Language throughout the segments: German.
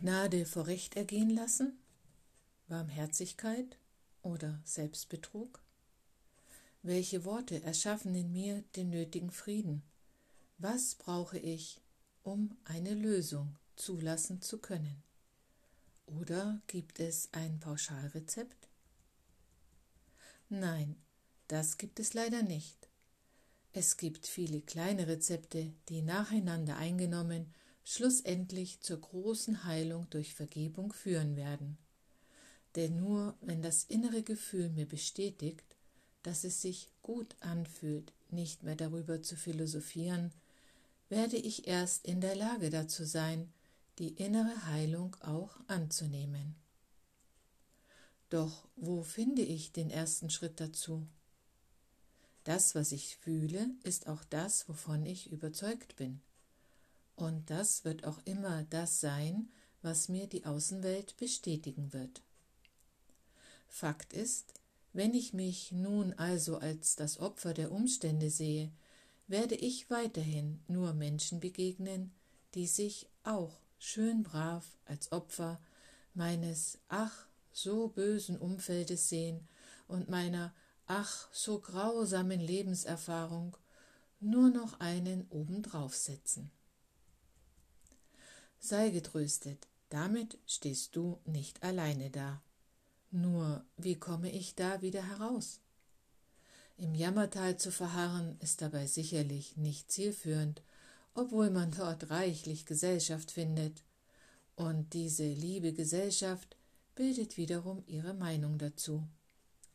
Gnade vor Recht ergehen lassen? Barmherzigkeit oder Selbstbetrug? Welche Worte erschaffen in mir den nötigen Frieden? Was brauche ich, um eine Lösung zulassen zu können? Oder gibt es ein Pauschalrezept? Nein, das gibt es leider nicht. Es gibt viele kleine Rezepte, die nacheinander eingenommen schlussendlich zur großen Heilung durch Vergebung führen werden. Denn nur wenn das innere Gefühl mir bestätigt, dass es sich gut anfühlt, nicht mehr darüber zu philosophieren, werde ich erst in der Lage dazu sein, die innere Heilung auch anzunehmen. Doch wo finde ich den ersten Schritt dazu? Das, was ich fühle, ist auch das, wovon ich überzeugt bin. Und das wird auch immer das sein, was mir die Außenwelt bestätigen wird. Fakt ist, wenn ich mich nun also als das Opfer der Umstände sehe, werde ich weiterhin nur Menschen begegnen, die sich auch schön brav als Opfer meines ach so bösen Umfeldes sehen und meiner ach so grausamen Lebenserfahrung nur noch einen obendrauf setzen. Sei getröstet, damit stehst du nicht alleine da. Nur wie komme ich da wieder heraus? Im Jammertal zu verharren ist dabei sicherlich nicht zielführend, obwohl man dort reichlich Gesellschaft findet. Und diese liebe Gesellschaft bildet wiederum ihre Meinung dazu,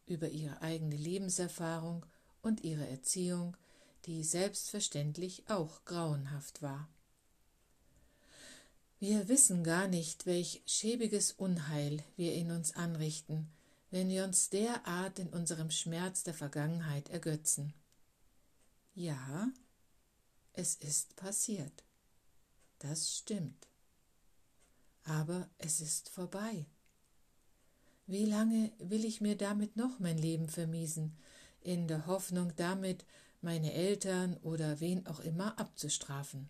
über ihre eigene Lebenserfahrung und ihre Erziehung, die selbstverständlich auch grauenhaft war. Wir wissen gar nicht, welch schäbiges Unheil wir in uns anrichten, wenn wir uns derart in unserem Schmerz der Vergangenheit ergötzen. Ja, es ist passiert. Das stimmt. Aber es ist vorbei. Wie lange will ich mir damit noch mein Leben vermiesen, in der Hoffnung damit meine Eltern oder wen auch immer abzustrafen?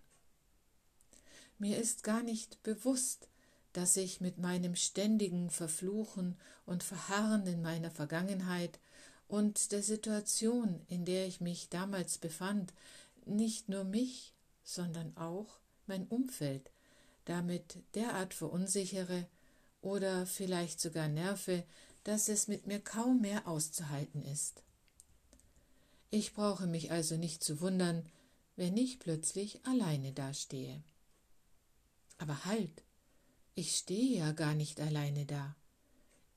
Mir ist gar nicht bewusst, dass ich mit meinem ständigen Verfluchen und Verharren in meiner Vergangenheit und der Situation, in der ich mich damals befand, nicht nur mich, sondern auch mein Umfeld damit derart verunsichere oder vielleicht sogar nerve, dass es mit mir kaum mehr auszuhalten ist. Ich brauche mich also nicht zu wundern, wenn ich plötzlich alleine dastehe. Aber halt, ich stehe ja gar nicht alleine da.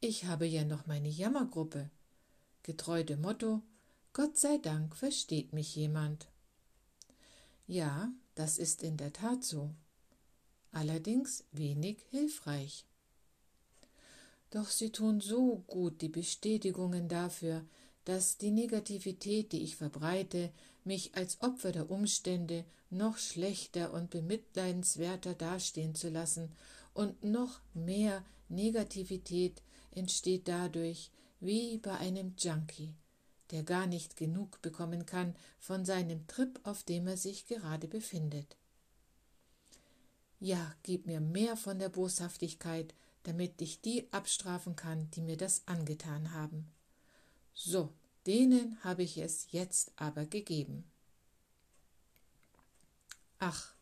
Ich habe ja noch meine Jammergruppe. Getreu dem Motto, Gott sei Dank versteht mich jemand. Ja, das ist in der Tat so. Allerdings wenig hilfreich. Doch sie tun so gut die Bestätigungen dafür, dass die Negativität, die ich verbreite, mich als Opfer der Umstände noch schlechter und bemitleidenswerter dastehen zu lassen, und noch mehr Negativität entsteht dadurch, wie bei einem Junkie, der gar nicht genug bekommen kann von seinem Trip, auf dem er sich gerade befindet. Ja, gib mir mehr von der Boshaftigkeit, damit ich die abstrafen kann, die mir das angetan haben. So, denen habe ich es jetzt aber gegeben. Ach,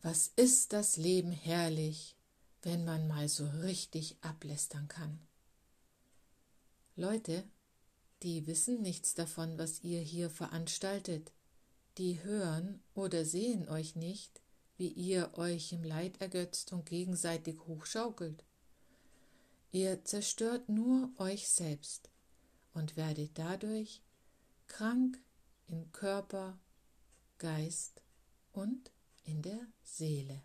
was ist das Leben herrlich, wenn man mal so richtig ablästern kann. Leute, die wissen nichts davon, was ihr hier veranstaltet, die hören oder sehen euch nicht, wie ihr euch im Leid ergötzt und gegenseitig hochschaukelt. Ihr zerstört nur euch selbst und werdet dadurch krank in Körper, Geist und in der Seele.